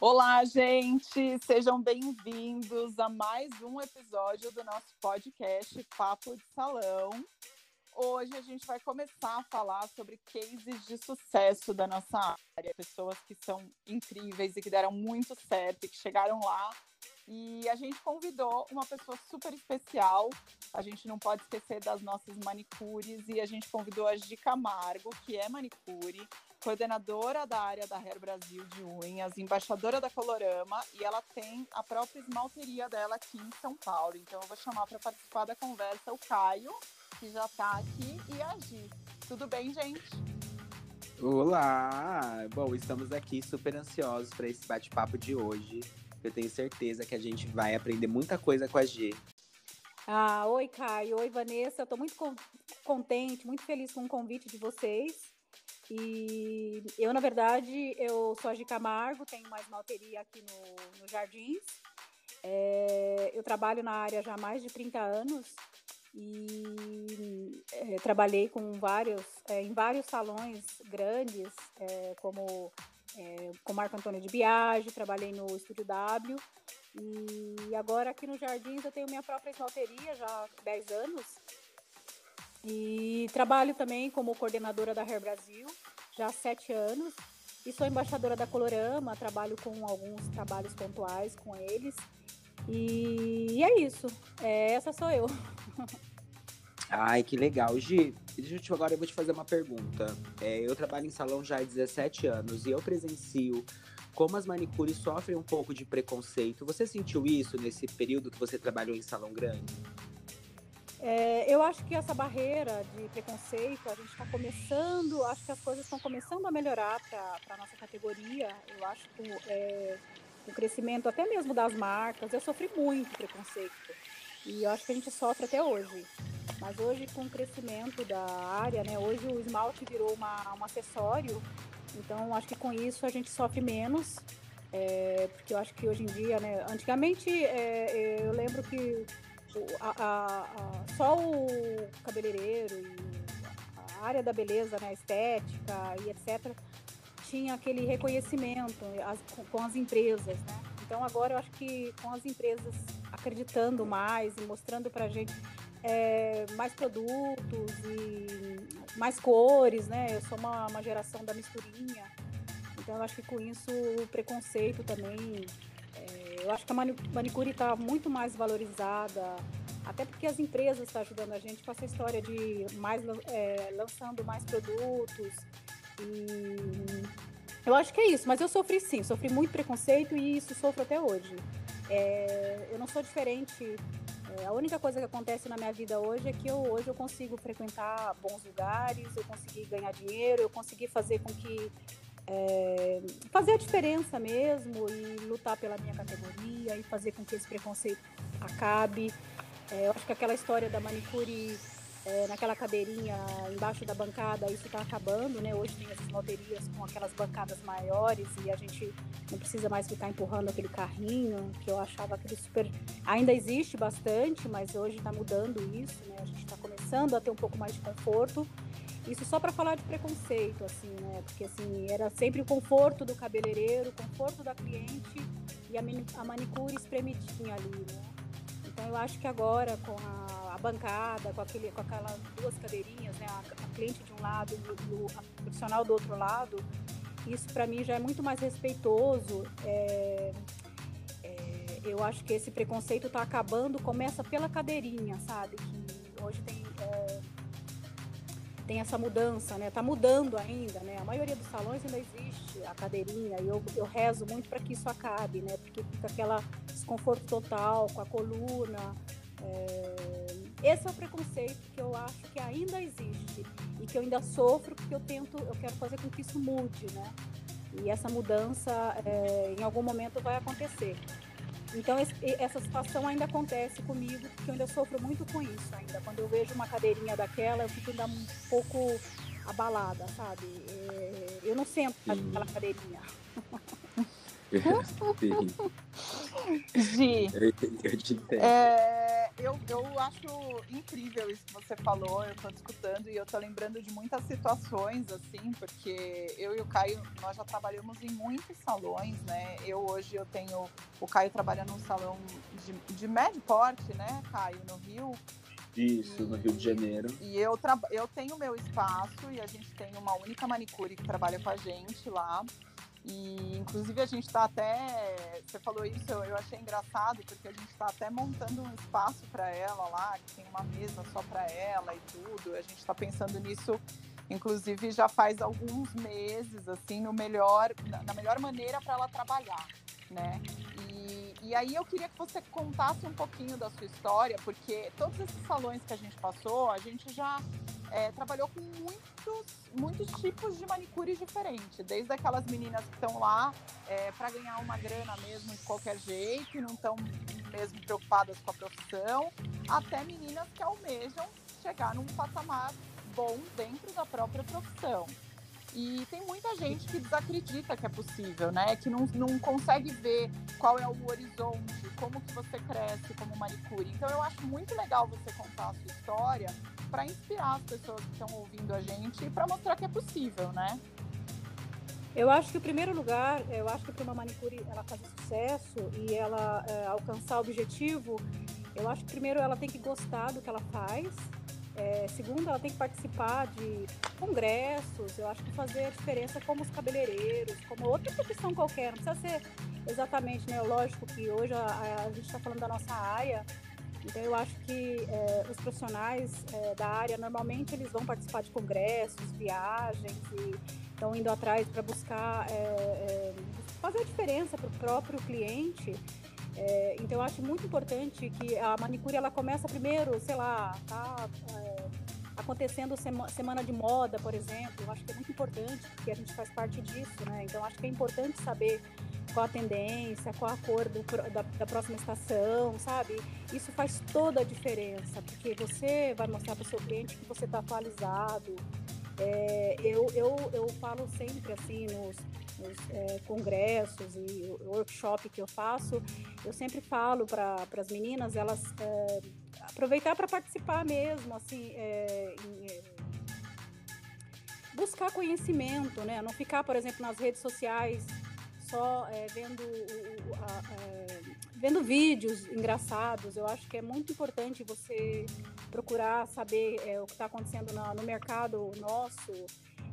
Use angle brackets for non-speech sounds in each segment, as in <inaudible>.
Olá, gente! Sejam bem-vindos a mais um episódio do nosso podcast Papo de Salão. Hoje a gente vai começar a falar sobre cases de sucesso da nossa área, pessoas que são incríveis e que deram muito certo e que chegaram lá. E a gente convidou uma pessoa super especial. A gente não pode esquecer das nossas manicures e a gente convidou a Gi Camargo, que é manicure, coordenadora da área da Hair Brasil de unhas, embaixadora da Colorama e ela tem a própria esmalteria dela aqui em São Paulo. Então eu vou chamar para participar da conversa o Caio, que já está aqui, e a Gi. Tudo bem, gente? Olá! Bom, estamos aqui super ansiosos para esse bate-papo de hoje. Eu tenho certeza que a gente vai aprender muita coisa com a G. Ah, oi, Caio. Oi, Vanessa. Estou muito contente, muito feliz com o convite de vocês. E eu, na verdade, eu sou a Gi Camargo, tenho uma esmalteria aqui no, no Jardins. É, eu trabalho na área já há mais de 30 anos e é, trabalhei com vários, é, em vários salões grandes, é, como é, com Marco Antônio de Biagi, trabalhei no Estúdio W e agora aqui no Jardins eu tenho minha própria esmalteria já há 10 anos e trabalho também como coordenadora da Hair Brasil, já há sete anos. E sou embaixadora da Colorama, trabalho com alguns trabalhos pontuais com eles. E é isso. É, essa sou eu. <laughs> Ai, que legal. Gi, deixa eu te, agora eu vou te fazer uma pergunta. É, eu trabalho em salão já há 17 anos e eu presencio como as manicures sofrem um pouco de preconceito. Você sentiu isso nesse período que você trabalhou em salão grande? É, eu acho que essa barreira de preconceito, a gente está começando, acho que as coisas estão começando a melhorar para a nossa categoria. Eu acho que é, o crescimento até mesmo das marcas, eu sofri muito preconceito. E eu acho que a gente sofre até hoje. Mas hoje, com o crescimento da área, né, hoje o esmalte virou uma, um acessório. Então, acho que com isso a gente sofre menos. É, porque eu acho que hoje em dia, né, antigamente é, eu lembro que a, a, a, só o cabeleireiro e a área da beleza, né, estética e etc., tinha aquele reconhecimento as, com as empresas, né? Então agora eu acho que com as empresas acreditando mais e mostrando para gente é, mais produtos e mais cores, né? Eu sou uma, uma geração da misturinha, então eu acho que com isso o preconceito também eu acho que a manicure está muito mais valorizada, até porque as empresas estão ajudando a gente com essa história de mais é, lançando mais produtos. E eu acho que é isso, mas eu sofri sim, sofri muito preconceito e isso sofro até hoje. É, eu não sou diferente. É, a única coisa que acontece na minha vida hoje é que eu, hoje eu consigo frequentar bons lugares, eu consegui ganhar dinheiro, eu consegui fazer com que é, fazer a diferença mesmo e lutar pela minha categoria e fazer com que esse preconceito acabe. É, eu acho que aquela história da manicure é, naquela cadeirinha embaixo da bancada, isso está acabando, né? Hoje tem as esmalterias com aquelas bancadas maiores e a gente não precisa mais ficar empurrando aquele carrinho, que eu achava aquele super. Ainda existe bastante, mas hoje está mudando isso, né? A gente está começando a ter um pouco mais de conforto. Isso só para falar de preconceito, assim, né? Porque assim, era sempre o conforto do cabeleireiro, o conforto da cliente e a, a manicure espremidinha ali, né? Então eu acho que agora com a, a bancada, com, aquele, com aquelas duas cadeirinhas, né? A, a cliente de um lado e o profissional do outro lado, isso para mim já é muito mais respeitoso. É, é, eu acho que esse preconceito está acabando, começa pela cadeirinha, sabe? Que hoje tem tem essa mudança, né? Tá mudando ainda, né? A maioria dos salões ainda existe a cadeirinha e eu, eu rezo muito para que isso acabe, né? Porque fica aquela desconforto total com a coluna. É... Esse é o preconceito que eu acho que ainda existe e que eu ainda sofro porque eu tento, eu quero fazer com que isso mude, né? E essa mudança, é, em algum momento, vai acontecer. Então essa situação ainda acontece comigo, porque eu ainda sofro muito com isso ainda. Quando eu vejo uma cadeirinha daquela, eu fico ainda um pouco abalada, sabe? É, eu não sento naquela cadeirinha. <laughs> <laughs> Gi, é, eu, eu acho incrível isso que você falou, eu tô escutando e eu tô lembrando de muitas situações, assim, porque eu e o Caio, nós já trabalhamos em muitos salões, né? Eu hoje eu tenho o Caio trabalhando num salão de, de médio porte, né, Caio, no Rio. Isso, no Rio de Janeiro. E eu, eu tenho meu espaço e a gente tem uma única manicure que trabalha com a gente lá. E, inclusive, a gente está até. Você falou isso, eu, eu achei engraçado, porque a gente está até montando um espaço para ela lá, que tem uma mesa só para ela e tudo. A gente está pensando nisso, inclusive, já faz alguns meses, assim, no melhor, na melhor maneira para ela trabalhar, né? E, e aí eu queria que você contasse um pouquinho da sua história, porque todos esses salões que a gente passou, a gente já é, trabalhou com muitos, muitos tipos de manicures diferentes, desde aquelas meninas que estão lá é, para ganhar uma grana mesmo de qualquer jeito e não estão mesmo preocupadas com a profissão, até meninas que almejam chegar num patamar bom dentro da própria profissão. E tem muita gente que desacredita que é possível, né? Que não, não consegue ver qual é o horizonte, como que você cresce como manicure. Então eu acho muito legal você contar a sua história para inspirar as pessoas que estão ouvindo a gente e para mostrar que é possível, né? Eu acho que, em primeiro lugar, eu acho que para uma manicure ela fazer sucesso e ela é, alcançar o objetivo, eu acho que primeiro ela tem que gostar do que ela faz. É, segundo, ela tem que participar de congressos. Eu acho que fazer a diferença como os cabeleireiros, como outra profissão qualquer. Não precisa ser exatamente, né? Lógico que hoje a, a, gente está falando da nossa área, então, eu acho que é, os profissionais é, da área, normalmente, eles vão participar de congressos, viagens e estão indo atrás para buscar é, fazer a diferença para o próprio cliente. então, eu acho muito importante que a manicure, ela começa primeiro, sei lá, tá acontecendo semana de moda, por exemplo. Eu acho que é muito importante, porque a gente faz parte disso, né? Então, acho que é importante saber qual a tendência, qual a cor do, da, da, próxima estação, sabe? Isso faz toda a diferença, porque você vai mostrar para o seu cliente que você está atualizado. É, eu, eu, eu falo sempre assim nos, nos é, congressos e workshop que eu faço, eu sempre falo para as meninas elas é, aproveitar para participar mesmo, assim, é, em, é, buscar conhecimento, né? Não ficar, por exemplo, nas redes sociais só é, vendo, é, vendo vídeos engraçados. Eu acho que é muito importante você procurar saber é, o que está acontecendo no, no, mercado nosso.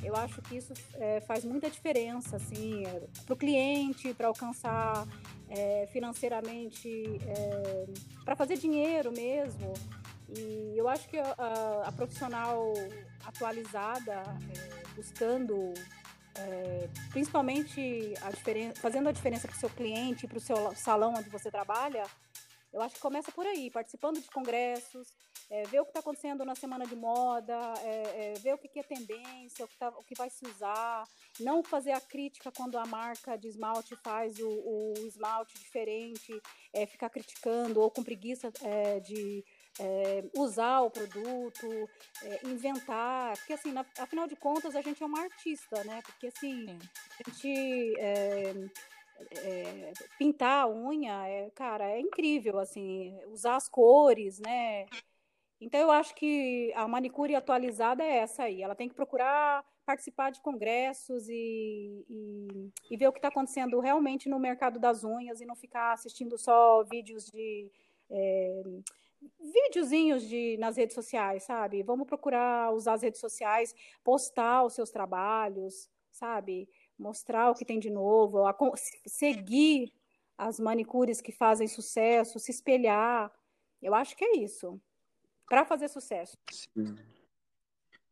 Eu acho que isso é, faz muita diferença, assim, é, para o cliente, para alcançar é, financeiramente, para fazer dinheiro mesmo. E eu acho que a, a, profissional atualizada, buscando é, principalmente a fazendo a diferença para o seu cliente, para o seu salão onde você trabalha, eu acho que começa por aí, participando de congressos, é, ver o que está acontecendo na semana de moda, é, é, ver o que, que, é tendência, o que, tá, o que vai se usar, não fazer a crítica quando a marca de esmalte faz o, o esmalte diferente, é, ficar criticando ou com preguiça é, de é, usar o produto, inventar, porque assim, na, afinal de contas a gente é uma artista, né? Porque assim, Sim. a gente é, pintar a unha, é, cara, é incrível, assim, usar as cores, né? Então eu acho que a manicure atualizada é essa aí, ela tem que procurar participar de congressos e, e, e ver o que está acontecendo realmente no mercado das unhas e não ficar assistindo só vídeos de é, videozinhos de, nas redes sociais, sabe? Vamos procurar usar as redes sociais, postar os seus trabalhos, sabe? Mostrar o que tem de novo, a, seguir as manicures que fazem sucesso, se espelhar. Eu acho que é isso. Para fazer sucesso. Sim.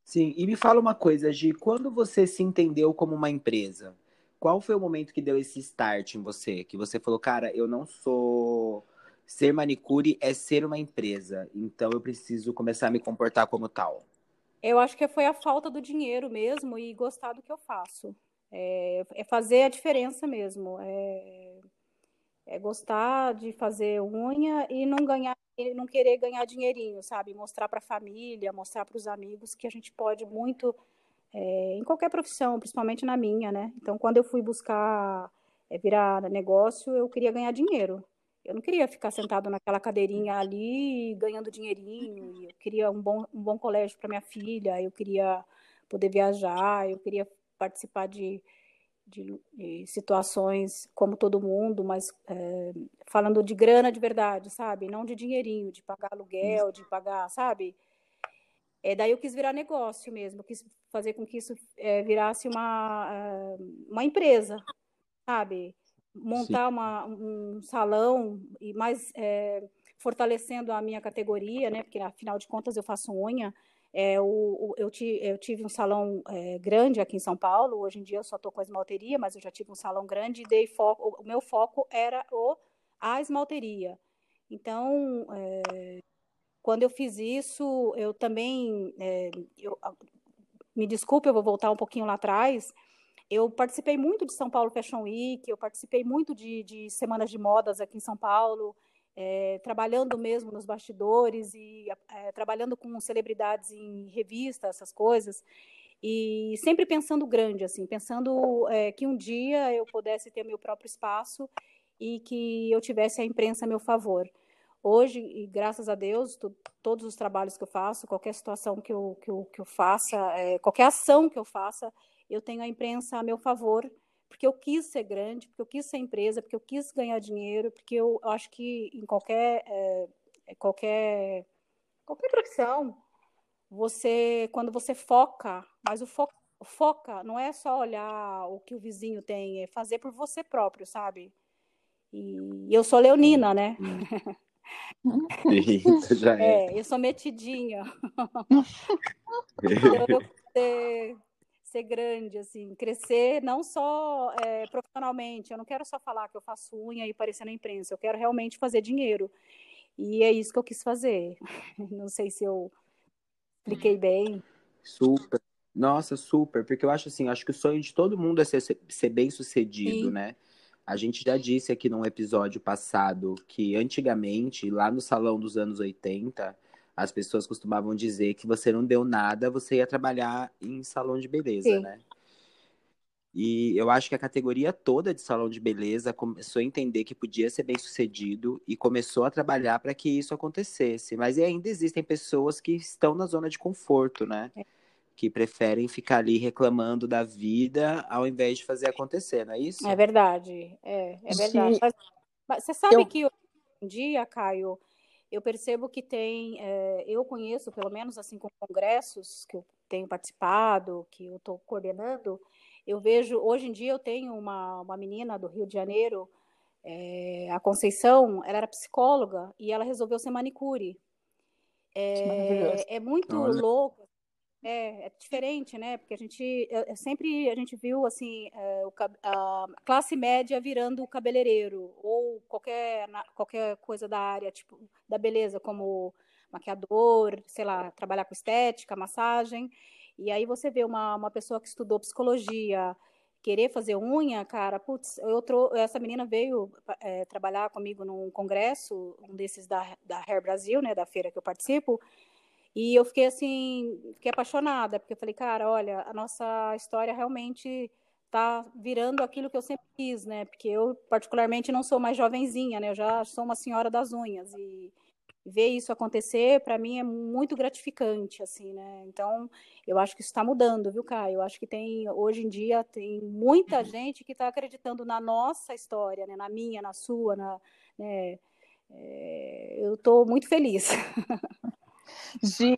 Sim, e me fala uma coisa, Gi, quando você se entendeu como uma empresa, qual foi o momento que deu esse start em você? Que você falou, cara, eu não sou ser manicure é ser uma empresa, então eu preciso começar a me comportar como tal. Eu acho que foi a falta do dinheiro mesmo e gostar do que eu faço. É, é fazer a diferença mesmo. É, é, gostar de fazer unha e não ganhar, não querer ganhar dinheirinho, sabe? Mostrar para a família, mostrar para os amigos que a gente pode muito é, em qualquer profissão, principalmente na minha, né? Então, quando eu fui buscar é, virar negócio, eu queria ganhar dinheiro. Eu não queria ficar sentado naquela cadeirinha ali ganhando dinheirinho. Eu queria um bom, um bom colégio para minha filha. Eu queria poder viajar. Eu queria participar de, de, de situações como todo mundo, mas é, falando de grana de verdade, sabe? Não de dinheirinho, de pagar aluguel, de pagar, sabe? É, daí eu quis virar negócio mesmo, eu quis fazer com que isso é, virasse uma, uma empresa, sabe? Montar uma, um salão e mais é, fortalecendo a minha categoria, né? Porque afinal de contas eu faço unha. É, o, o, eu, ti, eu, tive um salão é, grande aqui em São Paulo. Hoje em dia eu só estou com a esmalteria, mas eu já tive um salão grande e dei foco. O, meu foco era o, a esmalteria. Então, é, quando eu fiz isso, eu também, é, eu, me desculpe, eu vou voltar um pouquinho lá atrás. Eu participei muito de São Paulo Fashion Week, eu participei muito de, de semanas de modas aqui em São Paulo, é, trabalhando mesmo nos bastidores e é, trabalhando com celebridades em revistas, essas coisas, e sempre pensando grande, assim, pensando é, que um dia eu pudesse ter meu próprio espaço e que eu tivesse a imprensa a meu favor. Hoje, e graças a Deus, tu, todos os trabalhos que eu faço, qualquer situação que eu, que eu, que eu faça, qualquer ação que eu faça, eu tenho a imprensa a meu favor, porque eu quis ser grande, porque eu quis ser empresa, porque eu quis ganhar dinheiro, porque eu, acho que em qualquer, é, é qualquer, qualquer profissão, você, quando você foca, mas o foco foca não é só olhar o que o vizinho tem, é fazer por você próprio, sabe? E eu sou leonina, né? Isso já <laughs> é. é. eu sou metidinha. então, <laughs> <laughs> eu ser, grande, assim, crescer não só é, profissionalmente. Eu não quero só falar que eu faço unha e aparecer na imprensa. Eu quero realmente fazer dinheiro. E é isso que eu quis fazer. <laughs> Não sei se eu expliquei bem. Super. Nossa, super. Porque eu acho assim, acho que o sonho de todo mundo é ser, ser bem sucedido, Sim. né? A gente já disse aqui num episódio passado que antigamente, lá no salão dos anos 80, as pessoas costumavam dizer que você não deu nada, você ia trabalhar em salão de beleza, Sim. né? E eu acho que a categoria toda de salão de beleza começou a entender que podia ser bem sucedido e começou a trabalhar para que isso acontecesse. Mas ainda existem pessoas que estão na zona de conforto, né? É que preferem ficar ali reclamando da vida ao invés de fazer acontecer, não é isso? É verdade, é, é verdade. Mas, mas, você sabe eu... que hoje em dia, Caio, eu percebo que tem, é, eu conheço, pelo menos assim, com congressos que eu tenho participado, que eu estou coordenando, eu vejo, hoje em dia eu tenho uma, uma menina do Rio de Janeiro, é, a Conceição, ela era psicóloga e ela resolveu ser manicure. É, é muito Olha. louco é, é diferente, né? Porque a gente sempre a gente viu assim é, o, a classe média virando cabeleireiro ou qualquer qualquer coisa da área tipo da beleza, como maquiador, sei lá, trabalhar com estética, massagem. E aí você vê uma, uma pessoa que estudou psicologia querer fazer unha, cara, putz, eu trou essa menina veio é, trabalhar comigo num congresso, um desses da, da Hair Brasil, né, da feira que eu participo, e eu fiquei assim, fiquei apaixonada, porque eu falei, cara, olha, a nossa história realmente tá virando aquilo que eu sempre quis, né? Porque eu particularmente não sou mais jovenzinha, né? Eu já sou uma senhora das unhas e ver isso acontecer para mim é muito gratificante, assim, né? Então, eu acho que isso está mudando, viu, Caio? Eu acho que tem hoje em dia tem muita uhum. gente que está acreditando na nossa história, né? Na minha, na sua, na, né? É, eu estou muito feliz. <laughs> Gi,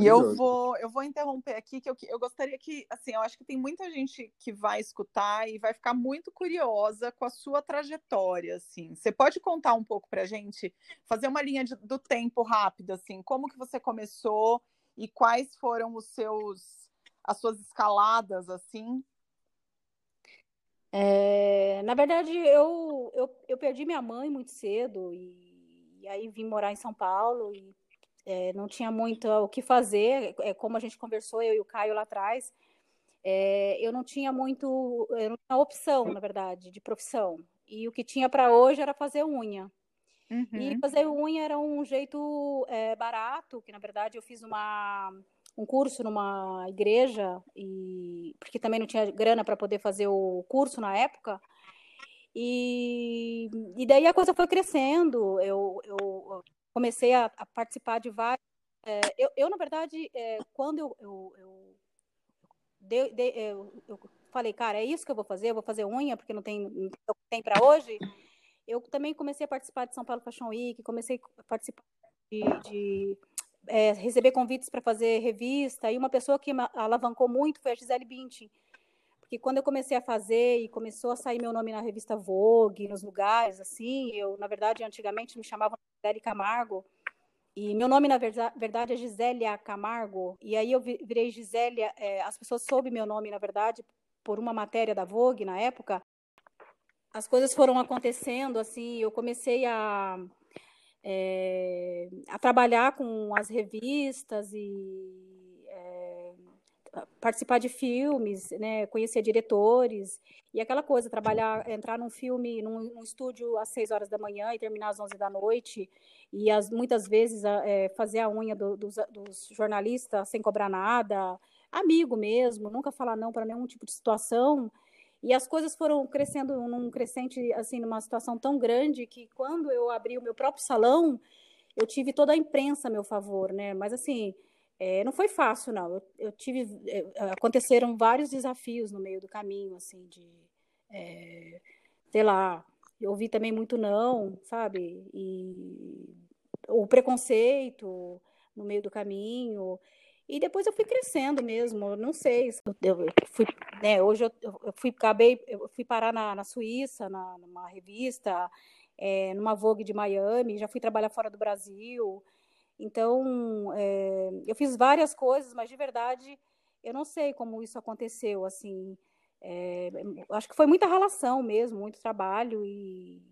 e eu vou, eu vou interromper aqui, que eu, eu gostaria que, assim, eu acho que tem muita gente que vai escutar e vai ficar muito curiosa com a sua trajetória, assim. Você pode contar um pouco pra gente, fazer uma linha de, do tempo rápida, assim, como que você começou e quais foram os seus, as suas escaladas, assim? É, na verdade, eu, eu, eu perdi minha mãe muito cedo e, e aí vim morar em São Paulo e é, não tinha muito o que fazer, é, como a gente conversou, eu e o Caio lá atrás, é, eu não tinha muito, eu não tinha opção, na verdade, de profissão. E o que tinha para hoje era fazer unha. Uhum. E fazer unha era um jeito é, barato, que na verdade eu fiz uma, um curso numa igreja, e porque também não tinha grana para poder fazer o curso na época. E e, daí a coisa foi crescendo. Eu, eu comecei a, a participar de vários. É, eu, eu, na verdade, é, quando eu, eu, eu, de, de, eu, eu, falei, cara, é isso que eu vou fazer, eu vou fazer unha, porque não tem, não tem para hoje. Eu também comecei a participar de São Paulo Fashion Week, comecei a participar de, de é, receber convites para fazer revista, e uma pessoa que alavancou muito foi a Gisele Bündchen, porque quando eu comecei a fazer e começou a sair meu nome na revista Vogue, nos lugares, assim, eu, na verdade, antigamente me chamavam Gisele Camargo, e meu nome, na verdade, é Gisélia Camargo, e aí eu virei Gisélia, é, as pessoas soube meu nome, na verdade, por uma matéria da Vogue na época, as coisas foram acontecendo, assim, eu comecei a, é, a trabalhar com as revistas e participar de filmes, né, conhecer diretores e aquela coisa, trabalhar, entrar num filme, num, num estúdio às seis horas da manhã e terminar às onze da noite e as, muitas vezes é, fazer a unha do, dos, dos, jornalistas sem cobrar nada, amigo mesmo, nunca falar não para nenhum tipo de situação e as coisas foram crescendo num crescente assim numa situação tão grande que quando eu abri o meu próprio salão eu tive toda a imprensa a meu favor, né? Mas assim é, não foi fácil, não. Eu, eu, tive, é, aconteceram vários desafios no meio do caminho, assim, de, é, sei lá, eu ouvi também muito não, sabe? E o preconceito no meio do caminho. E depois eu fui crescendo mesmo, não sei, eu fui, né, hoje eu, eu, fui, acabei, eu fui parar na, na Suíça, na, numa revista, é, numa Vogue de Miami, já fui trabalhar fora do Brasil, então, é, eu fiz várias coisas, mas de verdade, eu não sei como isso aconteceu, assim. É, acho que foi muita relação mesmo, muito trabalho e,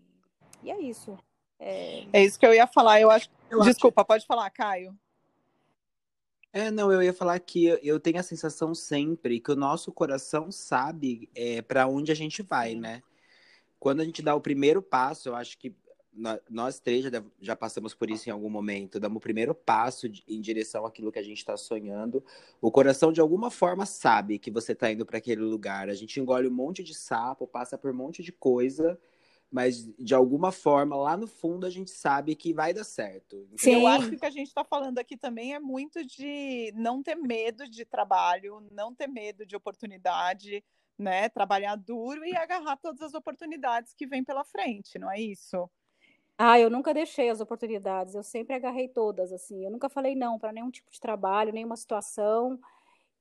e é isso. É... é... isso que eu ia falar. Eu acho. Eu Desculpa, acho... pode falar, Caio. É, não, eu ia falar que eu tenho a sensação sempre que o nosso coração sabe é, para onde a gente vai, né? Quando a gente dá o primeiro passo, eu acho que nós três já, já, passamos por isso em algum momento, damos o primeiro passo em direção àquilo que a gente está sonhando. O coração, de alguma forma, sabe que você está indo para aquele lugar. A gente engole um monte de sapo, passa por um monte de coisa, mas de alguma forma, lá no fundo, a gente sabe que vai dar certo. Sim. Eu acho que o que a gente está falando aqui também é muito de não ter medo de trabalho, não ter medo de oportunidade. Né, trabalhar duro e agarrar todas as oportunidades que vêm pela frente, não é isso? Ah, eu nunca deixei as oportunidades, eu sempre agarrei todas, assim. Eu nunca falei não para nenhum tipo de trabalho, nenhuma situação.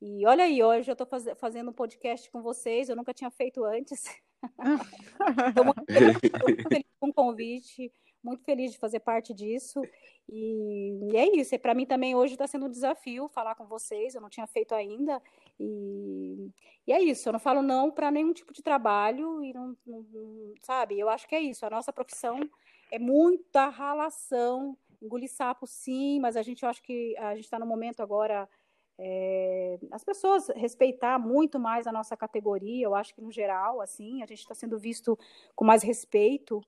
E olha aí, hoje eu estou faz, fazendo um podcast com vocês, eu nunca tinha feito antes. <laughs> Estou muito, muito <laughs> feliz com o convite, muito feliz de fazer parte disso. E, e é isso, e para mim também hoje está sendo um desafio falar com vocês, eu não tinha feito ainda. E, e é isso, eu não falo não para nenhum tipo de trabalho, e não, não, sabe? Eu acho que é isso, a nossa profissão é muita ralação, engolir sapo sim, mas a gente eu acho que a gente está no momento agora é, as pessoas respeitar muito mais a nossa categoria, eu acho que no geral, assim, a gente está sendo visto com mais respeito,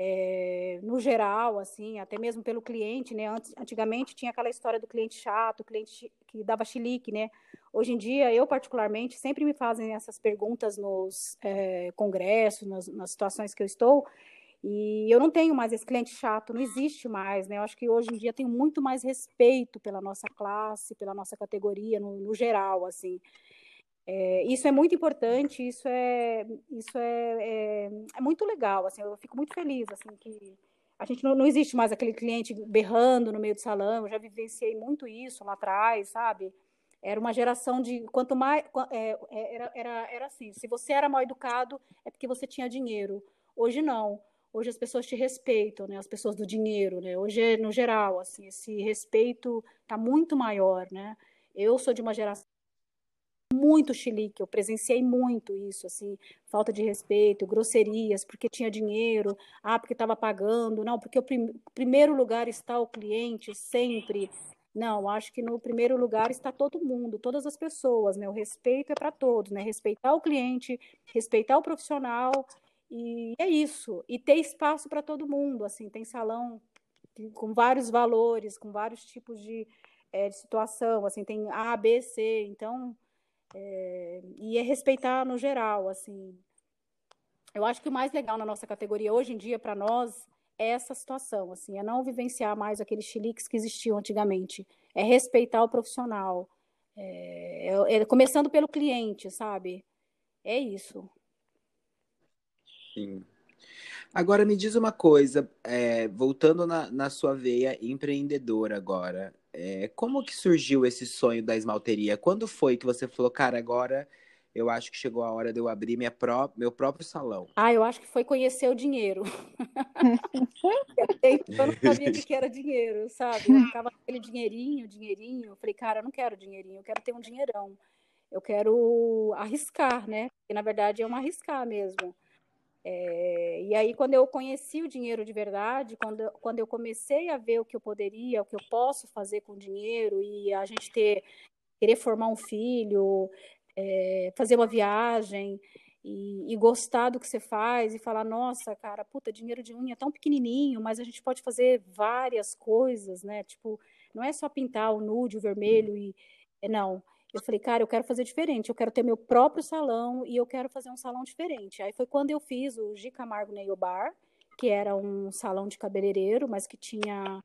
é, no geral, assim, até mesmo pelo cliente, né? Antigamente tinha aquela história do cliente chato, cliente que dava chilique, né? Hoje em dia, eu particularmente, sempre me fazem essas perguntas nos é, congressos, nas, nas situações que eu estou, e eu não tenho mais esse cliente chato, não existe mais, né? Eu acho que hoje em dia tem muito mais respeito pela nossa classe, pela nossa categoria, no, no geral, assim. É, isso é muito importante, isso é, isso é, é, é, muito legal, assim, eu fico muito feliz, assim, que a gente não, não existe mais aquele cliente berrando no meio do salão, eu já vivenciei muito isso lá atrás, sabe? Era uma geração de quanto mais é, é, era, era, era assim, se você era mal educado é porque você tinha dinheiro. Hoje não. Hoje as pessoas te respeitam, né? As pessoas do dinheiro, né? Hoje, no geral, assim, esse respeito está muito maior, né? Eu sou de uma geração muito chilique, eu presenciei muito isso, assim, falta de respeito, grosserias, porque tinha dinheiro, ah, porque estava pagando, não, porque o prim primeiro lugar está o cliente sempre. Não, acho que no primeiro lugar está todo mundo, todas as pessoas, né? O respeito é para todos, né? Respeitar o cliente, respeitar o profissional e é isso. E ter espaço para todo mundo, assim, tem salão com vários valores, com vários tipos de, é, de situação, assim, tem A, B, C, então, é, e é respeitar no geral, assim. eu acho que o mais legal na nossa categoria hoje em dia para nós é essa situação, assim, é não vivenciar mais aqueles chiliques que existiam antigamente, é respeitar o profissional, é, é, é, começando pelo cliente, sabe? É isso. Sim. Agora me diz uma coisa, é, voltando na, na, sua veia empreendedora agora, é, como que surgiu esse sonho da esmalteria? Quando foi que você falou, cara, agora eu acho que chegou a hora de eu abrir minha pró meu próprio salão. Ah, eu acho que foi conhecer o dinheiro. <laughs> eu não sabia que era dinheiro, sabe? Eu ficava aquele dinheirinho, dinheirinho. Eu falei, cara, eu não quero dinheirinho, eu quero ter um dinheirão. Eu quero arriscar, né? Porque na verdade é um arriscar mesmo. É, e aí, quando eu conheci o dinheiro de verdade, quando, quando eu comecei a ver o que eu poderia, o que eu posso fazer com o dinheiro, e a gente ter, querer formar um filho, é, fazer uma viagem e, e, gostar do que você faz e falar, nossa, cara, puta, dinheiro de unha é tão pequenininho, mas a gente pode fazer várias coisas, né? Tipo, não é só pintar o nude, o vermelho e é, não. Eu falei, cara, eu quero fazer diferente, eu quero ter meu próprio salão e eu quero fazer um salão diferente. Aí foi quando eu fiz o G Camargo Nail Bar, que era um salão de cabeleireiro, mas que tinha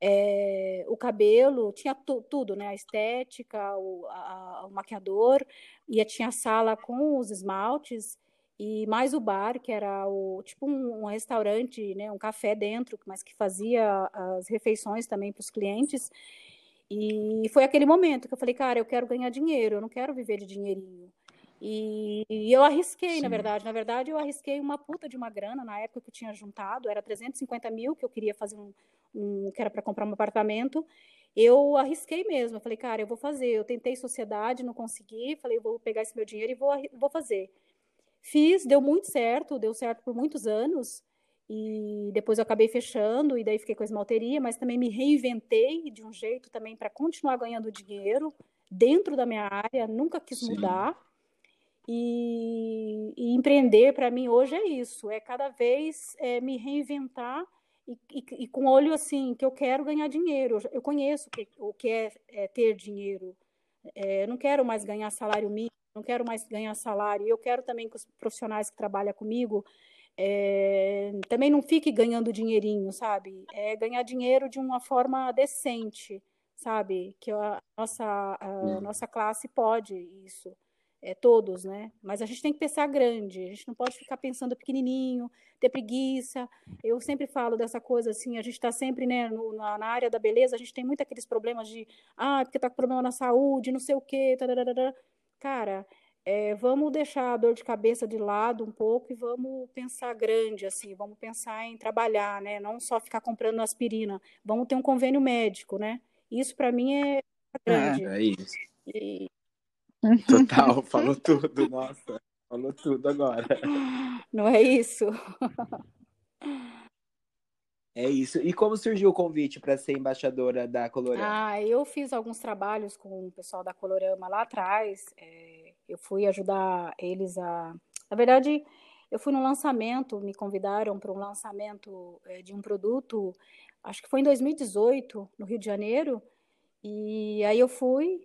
é, o cabelo, tinha tu, tudo, né? A estética, o, a, o maquiador, e tinha a sala com os esmaltes e mais o bar, que era o tipo um, um restaurante, né? Um café dentro, mas que fazia as refeições também para os clientes. E foi aquele momento que eu falei, cara, eu quero ganhar dinheiro, eu não quero viver de dinheirinho. E, e eu arrisquei, Sim. na verdade. Na verdade, eu arrisquei uma puta de uma grana na época que eu tinha juntado, era 350 mil que eu queria fazer um, um que era para comprar um apartamento, eu arrisquei mesmo. Eu falei, cara, eu vou fazer. Eu tentei sociedade, não consegui. Falei, vou pegar esse meu dinheiro e vou, vou fazer. Fiz, deu muito certo, deu certo por muitos anos. E depois eu acabei fechando, e daí fiquei com a esmalteria, mas também me reinventei de um jeito também para continuar ganhando dinheiro dentro da minha área, nunca quis Sim. mudar. E, e empreender para mim hoje é isso, é cada vez é, me reinventar e, e, e, com olho assim, que eu quero ganhar dinheiro. Eu conheço que, o que é, é ter dinheiro. É, eu não quero mais ganhar salário mínimo, não quero mais ganhar salário. Eu quero também que os profissionais que trabalham comigo é, também não fiquem ganhando dinheirinho, sabe? É ganhar dinheiro de uma forma decente, sabe? Que a nossa, a nossa classe pode isso é, todos, né? Mas a gente tem que pensar grande, a gente não pode ficar pensando pequenininho, ter preguiça. Eu sempre falo dessa coisa assim, a gente está sempre, né, no, na, na, área da beleza, a gente tem muito aqueles problemas de, ah, porque tá com problema na saúde, não sei o quê, tararara. cara, é, vamos deixar a dor de cabeça de lado um pouco e vamos pensar grande, assim, vamos pensar em trabalhar, né? Não só ficar comprando aspirina, vamos ter um convênio médico, né? Isso para mim é grande. É, é isso. E, Total, <laughs> falou tudo, nossa. Falou tudo agora. Não é isso? É isso. E como surgiu o convite para ser embaixadora da Colorama? Ah, eu fiz alguns trabalhos com o pessoal da Colorama lá atrás. É, eu fui ajudar eles a. Na verdade, eu fui no lançamento, me convidaram para um lançamento é, de um produto, acho que foi em 2018, no Rio de Janeiro. E aí eu fui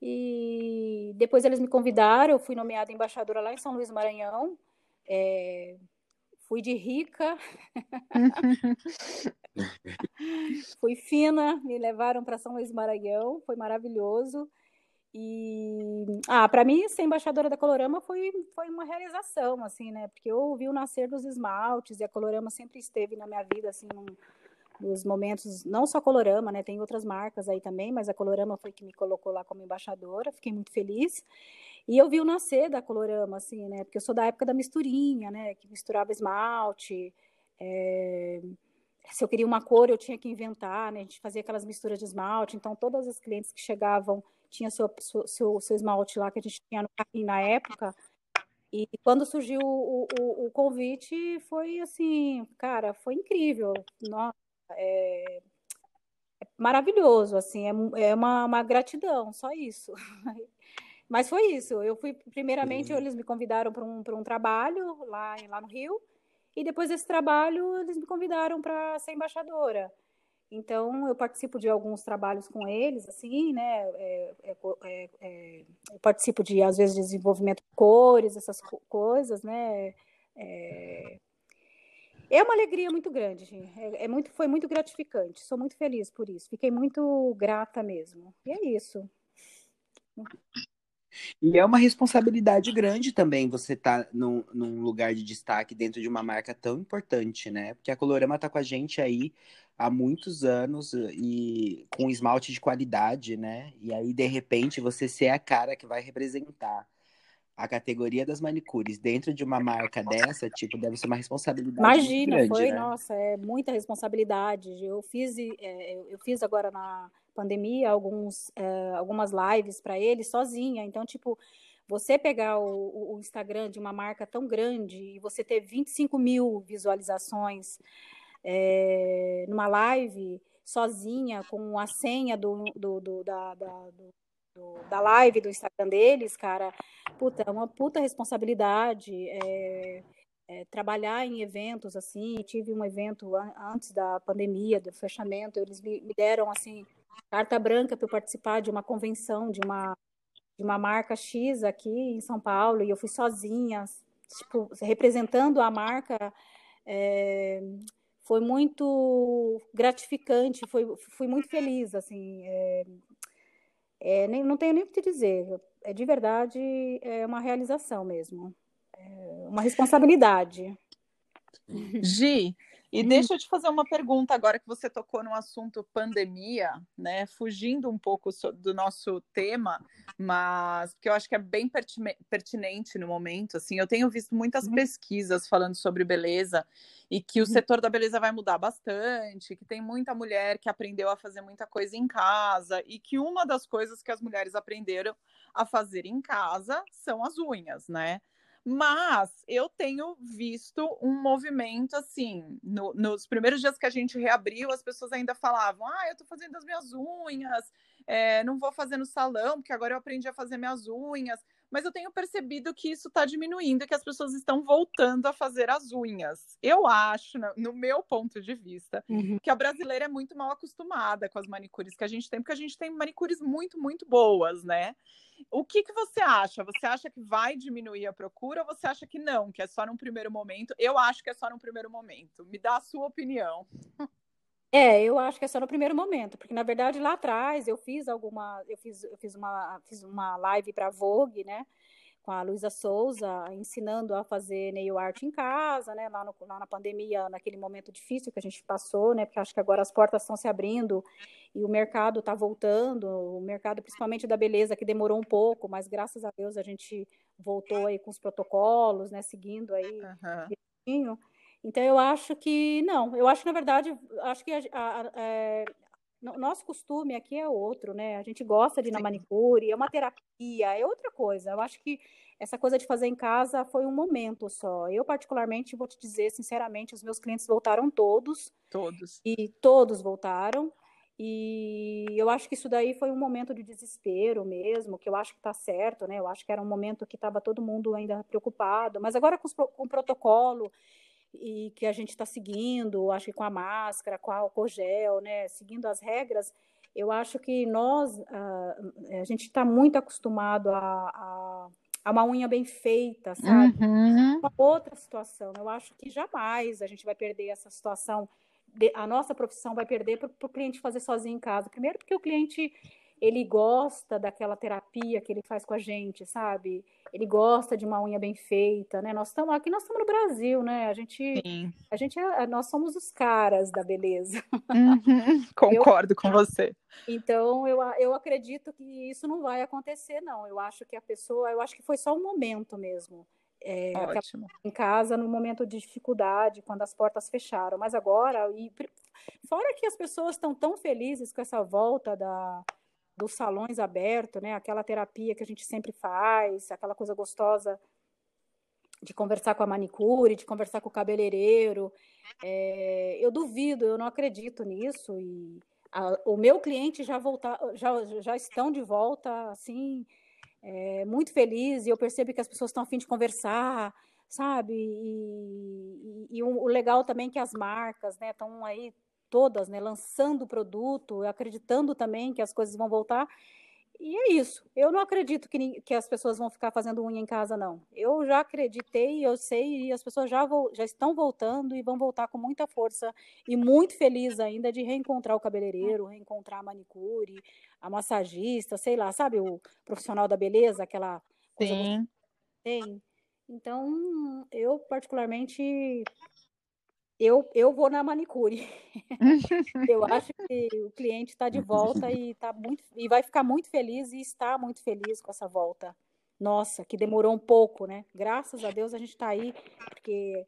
e depois eles me convidaram, eu fui nomeada embaixadora lá em São Luís do Maranhão. É, fui de rica, <laughs> fui fina, me levaram para São Luís do Maranhão, foi maravilhoso. E ah, para mim ser embaixadora da Colorama foi, foi uma realização, assim, né? Porque eu vi o nascer dos esmaltes e a Colorama sempre esteve na minha vida, assim, nos momentos, não só Colorama, né? Tem outras marcas aí também, mas a Colorama foi que me colocou lá como embaixadora, fiquei muito feliz. E eu vi o nascer da Colorama, assim, né? Porque eu sou da época da misturinha, né? Que misturava esmalte. É... Se eu queria uma cor, eu tinha que inventar, né? A gente fazia aquelas misturas de esmalte. Então, todas as clientes que chegavam tinha seu, seu, seu esmalte lá que a gente tinha no carrinho na época. E quando surgiu o, o, o convite, foi assim, cara, foi incrível. Nossa, é, é maravilhoso, assim, é, é uma, uma, gratidão, só isso. <laughs> Mas foi isso. Eu fui, primeiramente, eles me convidaram para um, um trabalho lá, lá no Rio, e depois desse trabalho, eles me convidaram para ser embaixadora. Então, eu participo de alguns trabalhos com eles, assim, né? É, é, é, é eu participo de, às vezes, de desenvolvimento de cores, essas co coisas, né? É, é uma alegria muito grande, é, é, muito, foi muito gratificante. Sou muito feliz por isso. Fiquei muito grata mesmo. E é isso. E é uma responsabilidade grande também você estar tá num, num, lugar de destaque dentro de uma marca tão importante, né? Porque a Colorama está com a gente aí há muitos anos e com esmalte de qualidade, né? E aí, de repente, você ser a cara que vai representar a categoria das manicures dentro de uma marca dessa, tipo, deve ser uma responsabilidade. Imagina, grande, foi, né? nossa, é muita responsabilidade. Eu fiz, é, eu fiz agora na pandemia alguns, é, algumas lives para ele sozinha. Então, tipo, você pegar o, o, Instagram de uma marca tão grande e você ter 25 mil visualizações é, numa live sozinha, com a senha do, do, do da, da, do da live do Instagram deles, cara, puta, é uma puta responsabilidade. É, é, trabalhar em eventos assim, tive um evento an antes da pandemia, do fechamento, eles me, me deram assim carta branca para eu participar de uma convenção de uma de uma marca X aqui em São Paulo e eu fui sozinha, tipo, representando a marca. É, foi muito gratificante, foi, fui muito feliz, assim, é, é, nem, não tenho nem o que te dizer. É de verdade é uma realização mesmo. É uma responsabilidade. Gi, e hum. deixa eu te fazer uma pergunta agora que você tocou no assunto pandemia, né? Fugindo um pouco do nosso tema, mas que eu acho que é bem pertinente no momento. Assim, eu tenho visto muitas uhum. pesquisas falando sobre beleza e que o uhum. setor da beleza vai mudar bastante, que tem muita mulher que aprendeu a fazer muita coisa em casa e que uma das coisas que as mulheres aprenderam a fazer em casa são as unhas, né? Mas eu tenho visto um movimento assim. No, nos primeiros dias que a gente reabriu, as pessoas ainda falavam: ah, eu tô fazendo as minhas unhas, é, não vou fazer no salão, porque agora eu aprendi a fazer minhas unhas mas eu tenho percebido que isso está diminuindo, que as pessoas estão voltando a fazer as unhas. Eu acho, no meu ponto de vista, uhum. que a brasileira é muito mal acostumada com as manicures que a gente tem, porque a gente tem manicures muito, muito boas, né? O que, que você acha? Você acha que vai diminuir a procura ou você acha que não, que é só num primeiro momento? Eu acho que é só num primeiro momento. Me dá a sua opinião. É, eu acho que é só no primeiro momento, porque na verdade lá atrás eu fiz alguma, eu fiz, eu fiz uma, fiz uma live para Vogue, né, com a Luísa Souza, ensinando a fazer nail art em casa, né, lá, no, lá na pandemia, naquele momento difícil que a gente passou, né, porque acho que agora as portas estão se abrindo e o mercado está voltando, o mercado principalmente da beleza que demorou um pouco, mas graças a Deus a gente voltou aí com os protocolos, né, seguindo aí uhum. Então eu acho que não, eu acho que na verdade, acho que a, a, a, é, nosso costume aqui é outro, né? A gente gosta de ir na manicure, é uma terapia, é outra coisa. Eu acho que essa coisa de fazer em casa foi um momento só. Eu, particularmente, vou te dizer, sinceramente, os meus clientes voltaram todos. Todos. E todos voltaram. E eu acho que isso daí foi um momento de desespero mesmo, que eu acho que está certo, né? Eu acho que era um momento que estava todo mundo ainda preocupado, mas agora com, com o protocolo e que a gente está seguindo, acho que com a máscara, com a álcool gel, né, seguindo as regras, eu acho que nós, a, a gente está muito acostumado a, a, a, uma unha bem feita, sabe? Uhum. Uma outra situação. Eu acho que jamais a gente vai perder essa situação, a nossa profissão vai perder para o cliente fazer sozinho em casa. Primeiro porque o cliente ele gosta daquela terapia que ele faz com a gente, sabe? Ele gosta de uma unha bem feita, né? Nós estamos aqui, nós estamos no Brasil, né? A gente, Sim. a gente, é, nós somos os caras da beleza. Uhum, <laughs> concordo eu, com você. Então eu, eu acredito que isso não vai acontecer, não. Eu acho que a pessoa, eu acho que foi só um momento mesmo. É, Ótimo. Em casa, no momento de dificuldade, quando as portas fecharam. Mas agora, e fora que as pessoas estão tão felizes com essa volta da, dos salões abertos, né? Aquela terapia que a gente sempre faz, aquela coisa gostosa de conversar com a manicure, de conversar com o cabeleireiro. É, eu duvido, eu não acredito nisso e a, o meu cliente já voltar, já, já estão de volta, assim, é, muito feliz e eu percebo que as pessoas estão a fim de conversar, sabe? E, e, e o, o legal também é que as marcas, né, estão aí todas, né, lançando o produto, acreditando também que as coisas vão voltar. E é isso. Eu não acredito que, que as pessoas vão ficar fazendo unha em casa, não. Eu já acreditei, eu sei, e as pessoas já, vou, já estão voltando e vão voltar com muita força e muito feliz ainda de reencontrar o cabeleireiro, reencontrar a manicure, a massagista, sei lá, sabe, o profissional da beleza, aquela coisa Sim. tem. Então, eu particularmente eu, eu vou na manicure. <laughs> eu acho que o cliente está de volta e, tá muito, e vai ficar muito feliz e está muito feliz com essa volta. Nossa, que demorou um pouco, né? Graças a Deus a gente está aí, porque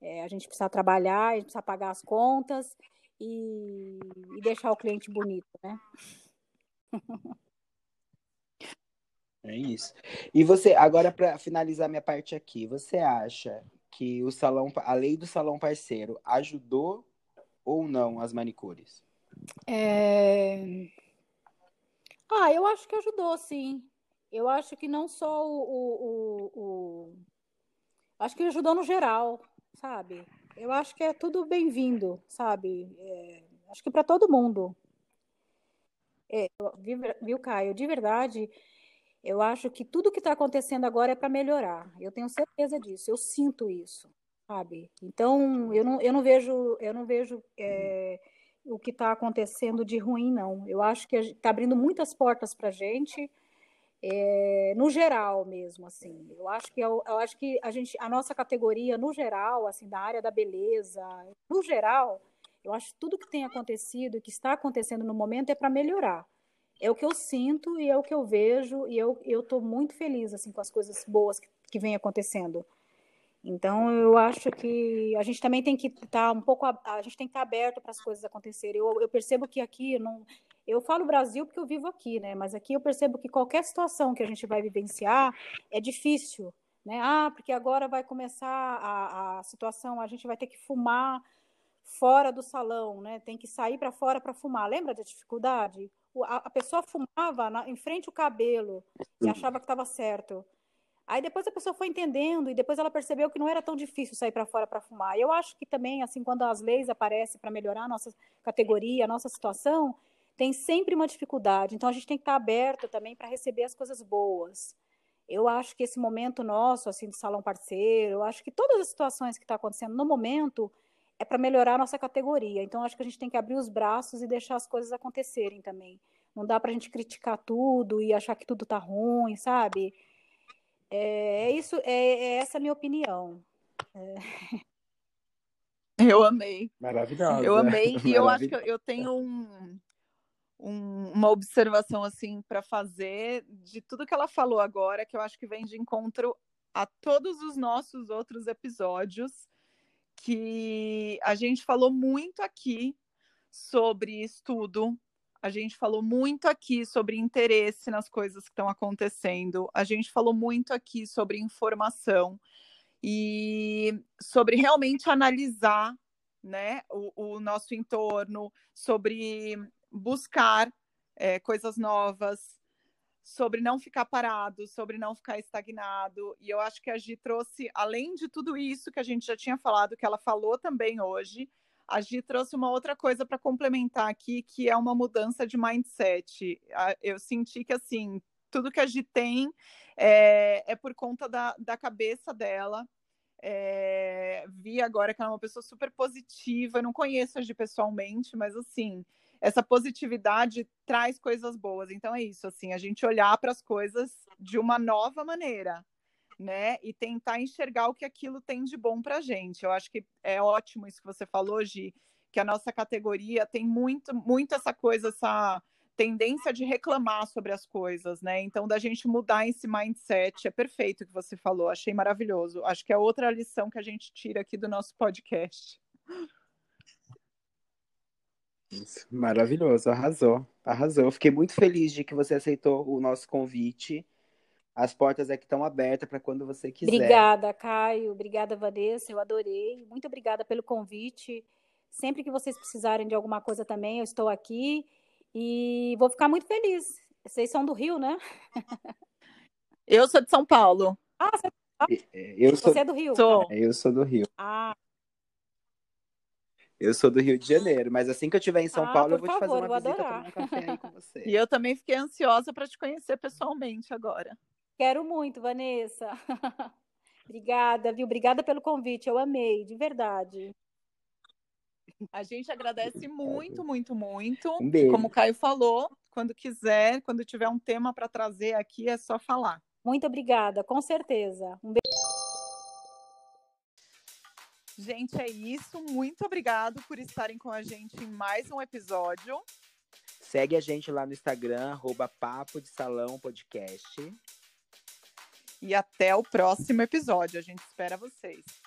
é, a gente precisa trabalhar, a gente precisa pagar as contas e, e deixar o cliente bonito, né? É isso. E você, agora para finalizar minha parte aqui, você acha que o salão, a lei do salão parceiro ajudou ou não as manicures? É... Ah, eu acho que ajudou, sim. Eu acho que não só o, o, o, o... acho que ajudou no geral, sabe? Eu acho que é tudo bem-vindo, sabe? É... Acho que para todo mundo. É, viu, Caio? De verdade, eu acho que tudo que está acontecendo agora é para melhorar. Eu tenho certeza disso. Eu sinto isso, sabe? Então eu não, eu não vejo, eu não vejo é, o que está acontecendo de ruim, não. Eu acho que está abrindo muitas portas para gente, é, no geral mesmo, assim. Eu acho que eu, eu, acho que a gente, a nossa categoria no geral, assim, da área da beleza, no geral, eu acho que tudo que tem acontecido e que está acontecendo no momento é para melhorar é o que eu sinto e é o que eu vejo e eu eu estou muito feliz assim com as coisas boas que, que vem acontecendo. Então eu acho que a gente também tem que estar tá um pouco a, a, gente tem que estar tá aberto para as coisas acontecerem. Eu, eu percebo que aqui não eu falo Brasil porque eu vivo aqui, né? Mas aqui eu percebo que qualquer situação que a gente vai vivenciar é difícil, né? Ah, porque agora vai começar a, a situação, a gente vai ter que fumar fora do salão, né? Tem que sair para fora para fumar. Lembra da dificuldade? A, pessoa fumava na, em frente ao cabelo e achava que estava certo. Aí depois a pessoa foi entendendo e depois ela percebeu que não era tão difícil sair para fora para fumar. Eu acho que também, assim, quando as leis aparecem para melhorar a nossa categoria, a nossa situação, tem sempre uma dificuldade. Então a gente tem que estar aberto também para receber as coisas boas. Eu acho que esse momento nosso, assim, de salão parceiro, eu acho que todas as situações que estão tá acontecendo no momento, é para melhorar a nossa categoria. Então, acho que a gente tem que abrir os braços e deixar as coisas acontecerem também. Não dá para a gente criticar tudo e achar que tudo está ruim, sabe? É, é isso, é, é, essa a minha opinião. É. <laughs> Eu amei. Maravilhosa. Eu amei e eu acho que eu tenho um, um, uma observação assim para fazer de tudo que ela falou agora, que eu acho que vem de encontro a todos os nossos outros episódios que a gente falou muito aqui sobre estudo, a gente falou muito aqui sobre interesse nas coisas que estão acontecendo, a gente falou muito aqui sobre informação e sobre realmente analisar né, o, o nosso entorno, sobre buscar é, coisas novas, sobre não ficar parado, sobre não ficar estagnado. E eu acho que a Gi trouxe, além de tudo isso que a gente já tinha falado, que ela falou também hoje, a Gi trouxe uma outra coisa para complementar aqui, que é uma mudança de mindset. Eu senti que, assim, tudo que a Gi tem é, é por conta da, da cabeça dela. É, vi agora que ela é uma pessoa super positiva. Eu não conheço a Gi pessoalmente, mas, assim, essa positividade traz coisas boas. Então é isso, assim, a gente olhar para as coisas de uma nova maneira, né? E tentar enxergar o que aquilo tem de bom para a gente. Eu acho que é ótimo isso que você falou, Gi, que a nossa categoria tem muito, muito essa coisa, essa tendência de reclamar sobre as coisas, né? Então, da gente mudar esse mindset, é perfeito o que você falou, achei maravilhoso. Acho que é outra lição que a gente tira aqui do nosso podcast. Isso, maravilhoso, arrasou, arrasou. Fiquei muito feliz de que você aceitou o nosso convite. As portas aqui estão abertas para quando você quiser. Obrigada, Caio. Obrigada, Vanessa. Eu adorei. Muito obrigada pelo convite. Sempre que vocês precisarem de alguma coisa também, eu estou aqui e vou ficar muito feliz. Vocês são do Rio, né? Eu sou de São Paulo. Ah, você, é, eu sou... você é do Rio? Sou. Eu sou do Rio. Ah, Eu sou do Rio de Janeiro, mas assim que eu estiver em São Ah, Paulo, eu vou te fazer favor, uma visita adorar. tomar um café aí com você. E eu também fiquei ansiosa para te conhecer pessoalmente agora. Quero muito, Vanessa. <laughs> Obrigada, viu? Obrigada pelo convite. Eu amei, de verdade. A gente agradece muito, muito, muito. Um beijo. Como o Caio falou, quando quiser, quando tiver um tema para trazer aqui, é só falar. Muito obrigada, com certeza. Um beijo. Gente, é isso. Muito obrigado por estarem com a gente em mais um episódio. Segue a gente lá no Instagram, arroba Papo de Salão Podcast. E até o próximo episódio. A gente espera vocês.